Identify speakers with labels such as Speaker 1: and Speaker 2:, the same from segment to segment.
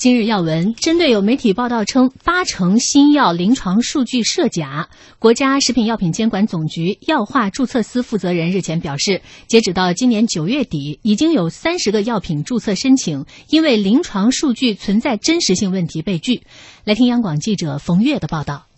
Speaker 1: 今日要闻：针对有媒体报道称八成新药临床数据涉假，国家食品药品监管总局药化注册司负责人日前表示，截止到今年九月底，已经有三十个药品注册申请因为临床数据存在真实性问题被拒。来听央广记者冯月的报道。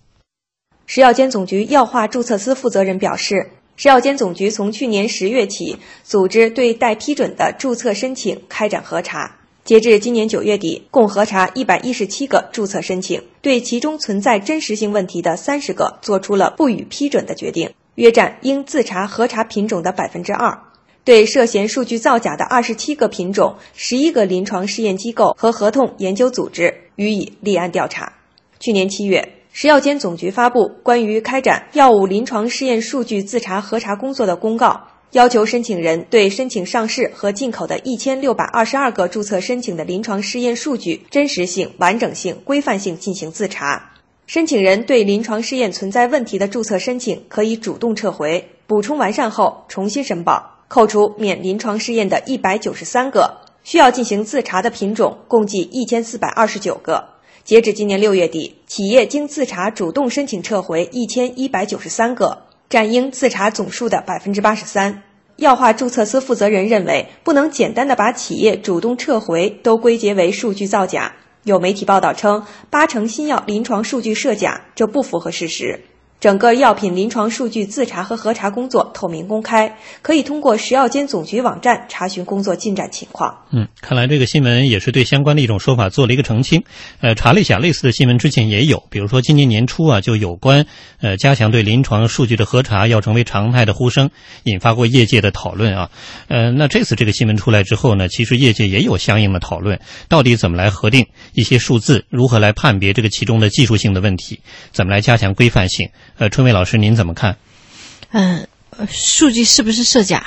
Speaker 2: 食药监总局药化注册司负责人表示，食药监总局从去年十月起，组织对待批准的注册申请开展核查。截至今年九月底，共核查一百一十七个注册申请，对其中存在真实性问题的三十个作出了不予批准的决定，约占应自查核查品种的百分之二。对涉嫌数据造假的二十七个品种、十一个临床试验机构和合同研究组织予以立案调查。去年七月，食药监总局发布关于开展药物临床试验数据自查核查工作的公告。要求申请人对申请上市和进口的一千六百二十二个注册申请的临床试验数据真实性、完整性、规范性进行自查。申请人对临床试验存在问题的注册申请可以主动撤回，补充完善后重新申报，扣除免临床试验的一百九十三个。需要进行自查的品种共计一千四百二十九个。截止今年六月底，企业经自查主动申请撤回一千一百九十三个。占应自查总数的百分之八十三。药化注册司负责人认为，不能简单的把企业主动撤回都归结为数据造假。有媒体报道称，八成新药临床数据设假，这不符合事实。整个药品临床数据自查和核查工作透明公开，可以通过食药监总局网站查询工作进展情况。
Speaker 3: 嗯，看来这个新闻也是对相关的一种说法做了一个澄清。呃，查了一下，类似的新闻之前也有，比如说今年年初啊，就有关呃加强对临床数据的核查要成为常态的呼声，引发过业界的讨论啊。呃，那这次这个新闻出来之后呢，其实业界也有相应的讨论，到底怎么来核定一些数字，如何来判别这个其中的技术性的问题，怎么来加强规范性。呃，春梅老师，您怎么看？
Speaker 4: 嗯，数据是不是设假？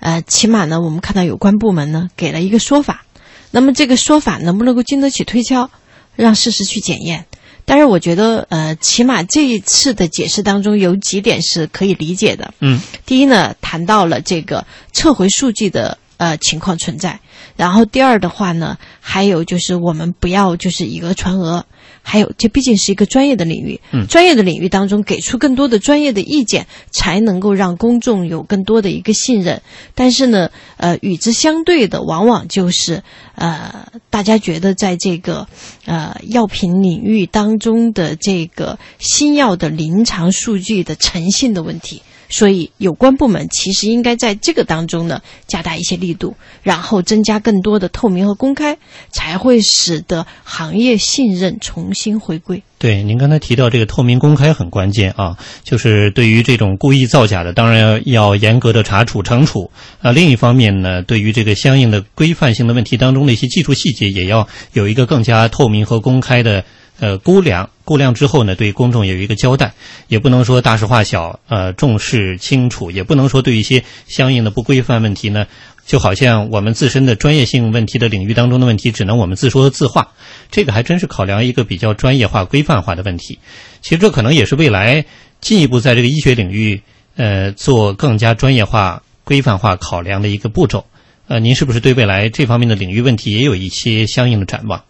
Speaker 4: 呃，起码呢，我们看到有关部门呢给了一个说法。那么这个说法能不能够经得起推敲，让事实去检验？但是我觉得，呃，起码这一次的解释当中有几点是可以理解的。
Speaker 3: 嗯，
Speaker 4: 第一呢，谈到了这个撤回数据的呃情况存在。然后第二的话呢，还有就是我们不要就是以讹传讹。还有，这毕竟是一个专业的领域，
Speaker 3: 嗯，
Speaker 4: 专业的领域当中给出更多的专业的意见，才能够让公众有更多的一个信任。但是呢，呃，与之相对的，往往就是呃，大家觉得在这个呃药品领域当中的这个新药的临床数据的诚信的问题。所以，有关部门其实应该在这个当中呢，加大一些力度，然后增加更多的透明和公开，才会使得行业信任重新回归。
Speaker 3: 对，您刚才提到这个透明公开很关键啊，就是对于这种故意造假的，当然要要严格的查处惩处啊。另一方面呢，对于这个相应的规范性的问题当中的一些技术细节，也要有一个更加透明和公开的。呃，估量估量之后呢，对公众有一个交代，也不能说大事化小，呃，重视清楚，也不能说对一些相应的不规范问题呢，就好像我们自身的专业性问题的领域当中的问题，只能我们自说自话，这个还真是考量一个比较专业化、规范化的问题。其实这可能也是未来进一步在这个医学领域，呃，做更加专业化、规范化考量的一个步骤。呃，您是不是对未来这方面的领域问题也有一些相应的展望？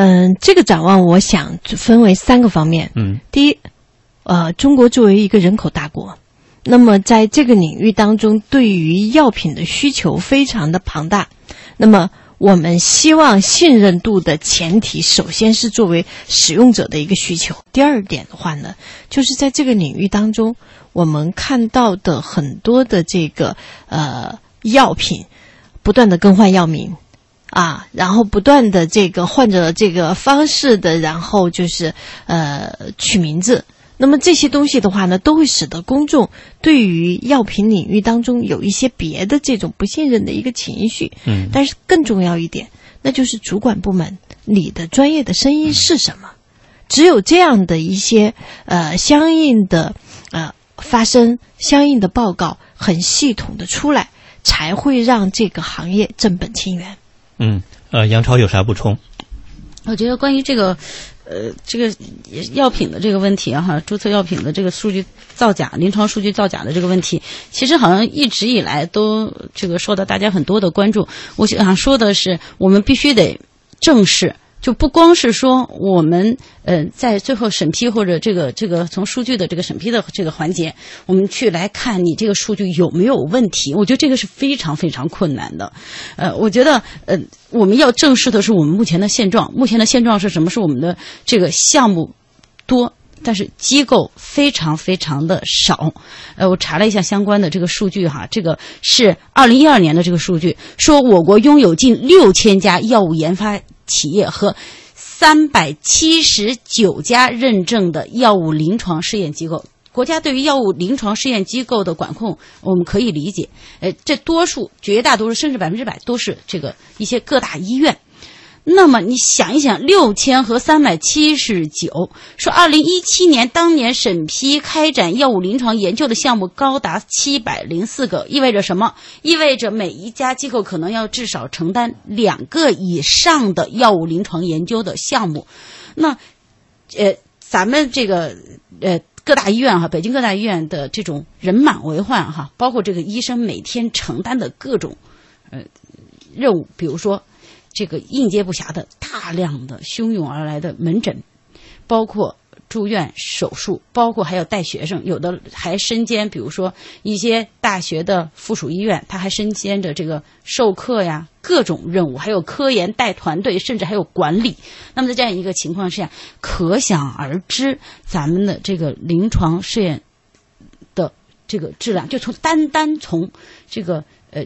Speaker 4: 嗯，这个展望我想分为三个方面。
Speaker 3: 嗯，
Speaker 4: 第一，呃，中国作为一个人口大国，那么在这个领域当中，对于药品的需求非常的庞大。那么我们希望信任度的前提，首先是作为使用者的一个需求。第二点的话呢，就是在这个领域当中，我们看到的很多的这个呃药品，不断的更换药名。啊，然后不断的这个换着这个方式的，然后就是呃取名字。那么这些东西的话呢，都会使得公众对于药品领域当中有一些别的这种不信任的一个情绪。
Speaker 3: 嗯。
Speaker 4: 但是更重要一点，那就是主管部门你的专业的声音是什么？只有这样的一些呃相应的呃发生、相应的报告很系统的出来，才会让这个行业正本清源。
Speaker 3: 嗯，呃，杨超有啥补充？
Speaker 5: 我觉得关于这个，呃，这个药品的这个问题哈，注册药品的这个数据造假、临床数据造假的这个问题，其实好像一直以来都这个受到大家很多的关注。我想说的是，我们必须得正视。就不光是说我们呃在最后审批或者这个这个从数据的这个审批的这个环节，我们去来看你这个数据有没有问题，我觉得这个是非常非常困难的。呃，我觉得呃我们要正视的是我们目前的现状。目前的现状是什么？是我们的这个项目多，但是机构非常非常的少。呃，我查了一下相关的这个数据哈，这个是二零一二年的这个数据，说我国拥有近六千家药物研发。企业和三百七十九家认证的药物临床试验机构，国家对于药物临床试验机构的管控，我们可以理解。呃，这多数、绝大多数，甚至百分之百都是这个一些各大医院。那么你想一想，六千和三百七十九，说二零一七年当年审批开展药物临床研究的项目高达七百零四个，意味着什么？意味着每一家机构可能要至少承担两个以上的药物临床研究的项目。那，呃，咱们这个呃各大医院哈，北京各大医院的这种人满为患哈，包括这个医生每天承担的各种呃任务，比如说。这个应接不暇的大量的汹涌而来的门诊，包括住院手术，包括还有带学生，有的还身兼，比如说一些大学的附属医院，他还身兼着这个授课呀各种任务，还有科研带团队，甚至还有管理。那么在这样一个情况下，可想而知，咱们的这个临床试验的这个质量，就从单单从这个呃。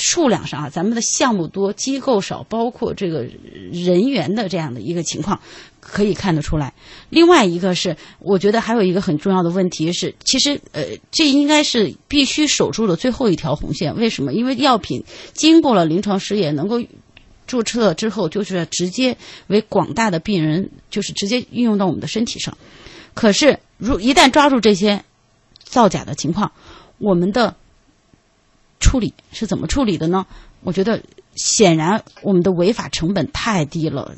Speaker 5: 数量上啊，咱们的项目多，机构少，包括这个人员的这样的一个情况，可以看得出来。另外一个是，我觉得还有一个很重要的问题是，其实呃，这应该是必须守住的最后一条红线。为什么？因为药品经过了临床试验，能够注册之后，就是直接为广大的病人，就是直接运用到我们的身体上。可是，如一旦抓住这些造假的情况，我们的。处理是怎么处理的呢？我觉得显然我们的违法成本太低了，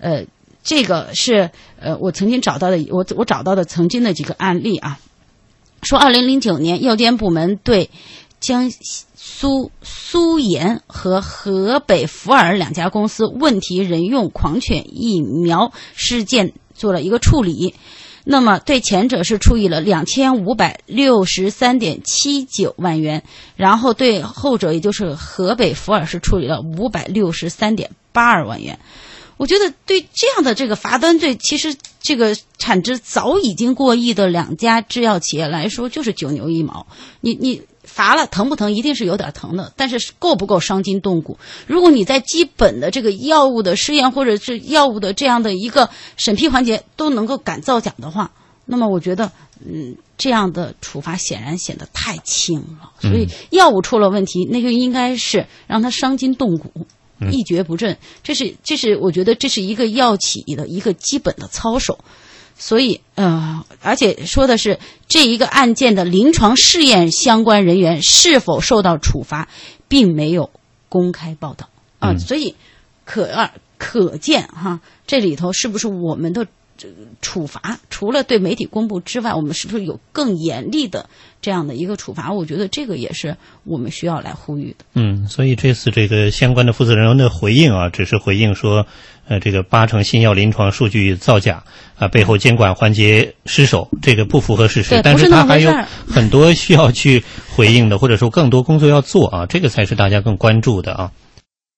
Speaker 5: 呃，这个是呃我曾经找到的，我我找到的曾经的几个案例啊，说二零零九年药监部门对江苏苏盐和河北福尔两家公司问题人用狂犬疫苗事件做了一个处理。那么，对前者是处以了两千五百六十三点七九万元，然后对后者，也就是河北福尔是处理了五百六十三点八二万元。我觉得，对这样的这个罚单罪，其实这个产值早已经过亿的两家制药企业来说，就是九牛一毛。你你。罚了疼不疼？一定是有点疼的，但是够不够伤筋动骨？如果你在基本的这个药物的试验或者是药物的这样的一个审批环节都能够敢造假的话，那么我觉得，嗯，这样的处罚显然显得太轻了。所以，药物出了问题，那就应该是让他伤筋动骨，一蹶不振。这是这是我觉得这是一个药企的一个基本的操守。所以，呃，而且说的是这一个案件的临床试验相关人员是否受到处罚，并没有公开报道啊。所以，可啊可见哈，这里头是不是我们的这个处罚，除了对媒体公布之外，我们是不是有更严厉的这样的一个处罚？我觉得这个也是我们需要来呼吁的。
Speaker 3: 嗯，所以这次这个相关的负责人的回应啊，只是回应说。呃，这个八成新药临床数据造假啊，背后监管环节失守，这个不符合事实。但是他还有很多需要去回应的，或者说更多工作要做啊，这个才是大家更关注的啊。